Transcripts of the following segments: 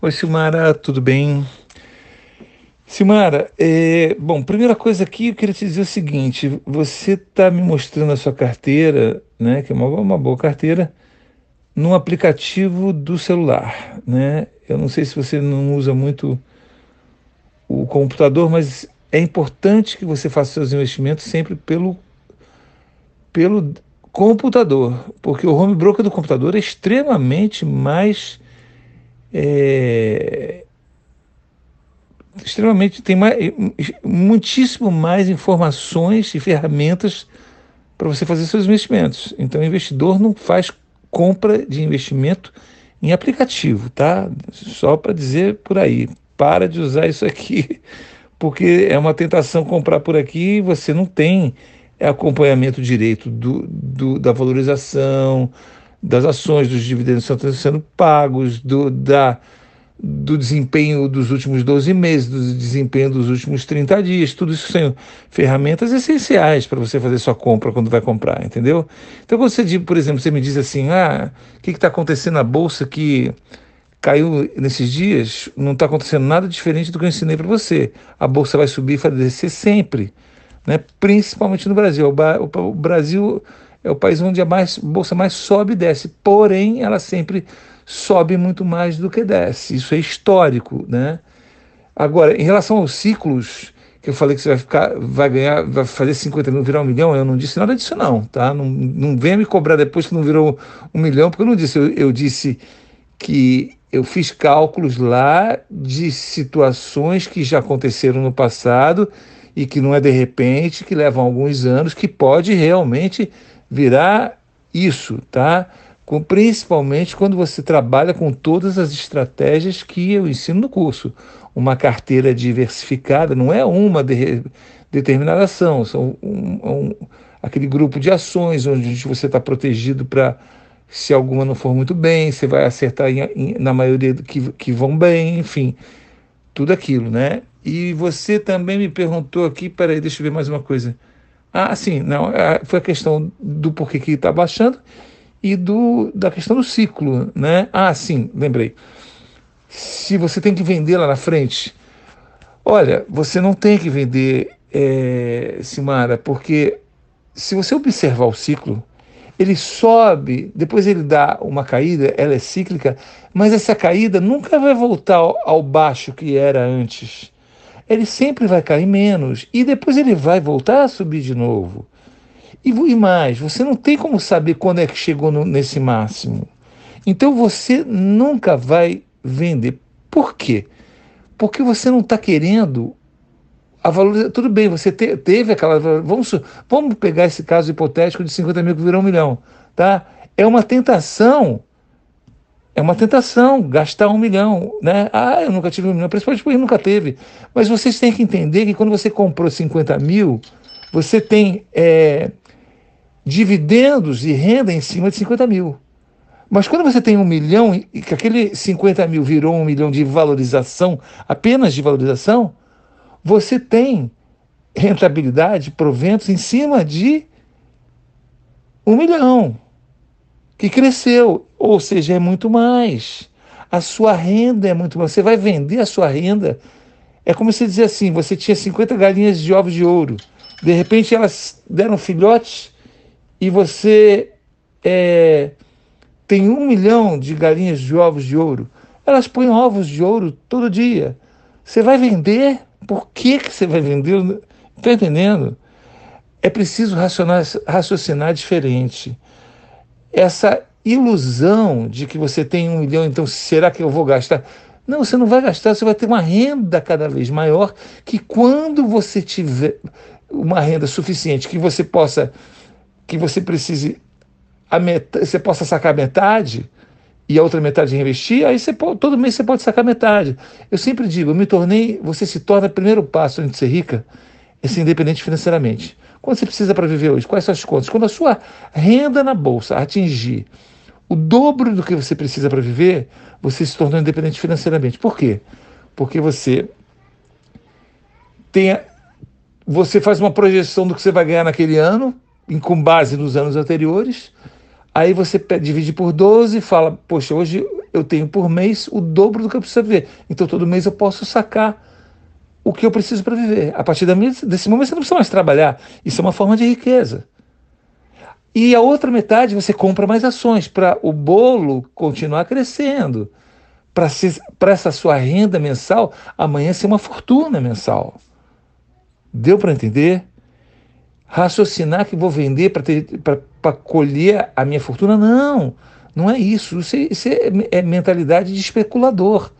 Oi, Silmara, tudo bem? Silmara, é, bom, primeira coisa aqui, eu queria te dizer o seguinte: você está me mostrando a sua carteira, né, que é uma, uma boa carteira, num aplicativo do celular, né? Eu não sei se você não usa muito o computador, mas é importante que você faça seus investimentos sempre pelo, pelo computador, porque o home broker do computador é extremamente mais é, extremamente tem mais, muitíssimo mais informações e ferramentas para você fazer seus investimentos. Então, o investidor não faz compra de investimento em aplicativo, tá? Só para dizer por aí, para de usar isso aqui, porque é uma tentação comprar por aqui e você não tem acompanhamento direito do, do, da valorização, das ações, dos dividendos que estão sendo pagos, do, da, do desempenho dos últimos 12 meses, do desempenho dos últimos 30 dias, tudo isso são ferramentas essenciais para você fazer sua compra quando vai comprar, entendeu? Então, quando você, por exemplo, você me diz assim, ah, o que está acontecendo na Bolsa que caiu nesses dias, não está acontecendo nada diferente do que eu ensinei para você. A Bolsa vai subir e vai descer sempre, né? principalmente no Brasil. O Brasil é o país onde a mais, bolsa mais sobe e desce, porém ela sempre sobe muito mais do que desce. Isso é histórico, né? Agora, em relação aos ciclos, que eu falei que você vai ficar, vai ganhar, vai fazer 50 mil virar um milhão, eu não disse nada disso não, tá? Não, não venha me cobrar depois que não virou um milhão, porque eu não disse, eu, eu disse que eu fiz cálculos lá de situações que já aconteceram no passado e que não é de repente, que levam alguns anos, que pode realmente virar isso, tá? Com, principalmente quando você trabalha com todas as estratégias que eu ensino no curso. Uma carteira diversificada não é uma de, determinada ação, são um, um, aquele grupo de ações onde você está protegido para, se alguma não for muito bem, você vai acertar em, em, na maioria que, que vão bem, enfim, tudo aquilo, né? E você também me perguntou aqui, peraí, deixa eu ver mais uma coisa. Ah, sim, não, é, foi a questão do porquê que está baixando e do, da questão do ciclo, né? Ah, sim, lembrei. Se você tem que vender lá na frente, olha, você não tem que vender, é, Simara, porque se você observar o ciclo, ele sobe, depois ele dá uma caída, ela é cíclica, mas essa caída nunca vai voltar ao, ao baixo que era antes ele sempre vai cair menos e depois ele vai voltar a subir de novo. E, e mais, você não tem como saber quando é que chegou no, nesse máximo. Então você nunca vai vender. Por quê? Porque você não está querendo a valorização. Tudo bem, você te, teve aquela. Vamos, vamos pegar esse caso hipotético de 50 mil que virou um milhão. Tá? É uma tentação é uma tentação gastar um milhão, né? Ah, eu nunca tive um milhão, principalmente porque nunca teve. Mas vocês têm que entender que quando você comprou 50 mil, você tem é, dividendos e renda em cima de 50 mil. Mas quando você tem um milhão e que aquele 50 mil virou um milhão de valorização, apenas de valorização, você tem rentabilidade, proventos em cima de um milhão que cresceu, ou seja, é muito mais. A sua renda é muito mais. Você vai vender a sua renda. É como se dizer assim: você tinha 50 galinhas de ovos de ouro, de repente elas deram filhotes e você é, tem um milhão de galinhas de ovos de ouro. Elas põem ovos de ouro todo dia. Você vai vender? Por que, que você vai vender? Está entendendo? É preciso raciocinar diferente essa ilusão de que você tem um milhão, então será que eu vou gastar? Não, você não vai gastar, você vai ter uma renda cada vez maior, que quando você tiver uma renda suficiente, que você possa, que você precise, a metade, você possa sacar metade e a outra metade reinvestir, aí você pode, todo mês você pode sacar metade. Eu sempre digo, eu me tornei, você se torna primeiro passo antes de ser rica, é ser independente financeiramente. Quanto você precisa para viver hoje? Quais são as contas? Quando a sua renda na bolsa atingir o dobro do que você precisa para viver, você se tornou independente financeiramente. Por quê? Porque você tem, você faz uma projeção do que você vai ganhar naquele ano, com base nos anos anteriores. Aí você divide por 12 e fala: Poxa, hoje eu tenho por mês o dobro do que eu preciso viver. Então todo mês eu posso sacar o que eu preciso para viver. A partir desse momento você não precisa mais trabalhar. Isso é uma forma de riqueza. E a outra metade você compra mais ações para o bolo continuar crescendo. Para essa sua renda mensal amanhã ser uma fortuna mensal. Deu para entender? Raciocinar que vou vender para colher a minha fortuna? Não, não é isso. Isso, é, isso é, é mentalidade de especulador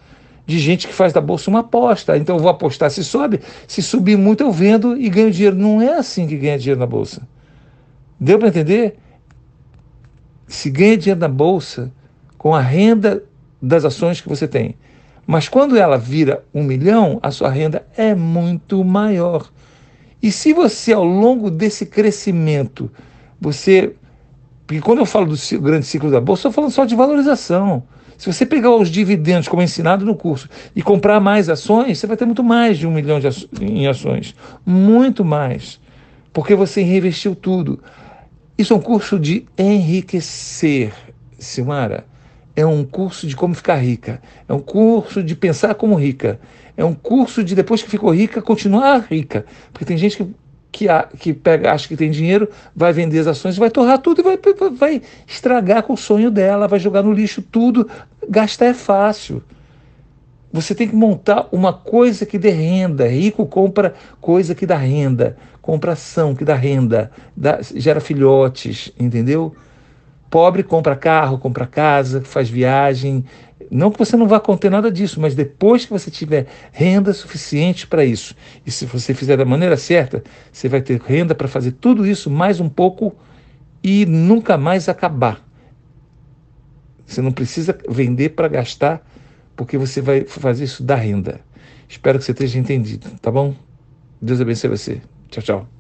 de gente que faz da bolsa uma aposta. Então eu vou apostar se sobe, se subir muito eu vendo e ganho dinheiro. Não é assim que ganha dinheiro na bolsa. Deu para entender? Se ganha dinheiro na bolsa com a renda das ações que você tem. Mas quando ela vira um milhão, a sua renda é muito maior. E se você, ao longo desse crescimento, você. Porque quando eu falo do grande ciclo da bolsa, eu estou falando só de valorização. Se você pegar os dividendos, como é ensinado no curso, e comprar mais ações, você vai ter muito mais de um milhão de aço em ações. Muito mais. Porque você reinvestiu tudo. Isso é um curso de enriquecer, Silmara. É um curso de como ficar rica. É um curso de pensar como rica. É um curso de, depois que ficou rica, continuar rica. Porque tem gente que que, que pega, acha que tem dinheiro, vai vender as ações, vai torrar tudo e vai, vai estragar com o sonho dela, vai jogar no lixo tudo. Gastar é fácil. Você tem que montar uma coisa que dê renda. Rico compra coisa que dá renda, compra ação que dá renda, dá, gera filhotes, entendeu? Pobre compra carro, compra casa, faz viagem, não que você não vá conter nada disso, mas depois que você tiver renda suficiente para isso, e se você fizer da maneira certa, você vai ter renda para fazer tudo isso mais um pouco e nunca mais acabar. Você não precisa vender para gastar, porque você vai fazer isso da renda. Espero que você esteja entendido, tá bom? Deus abençoe você. Tchau, tchau.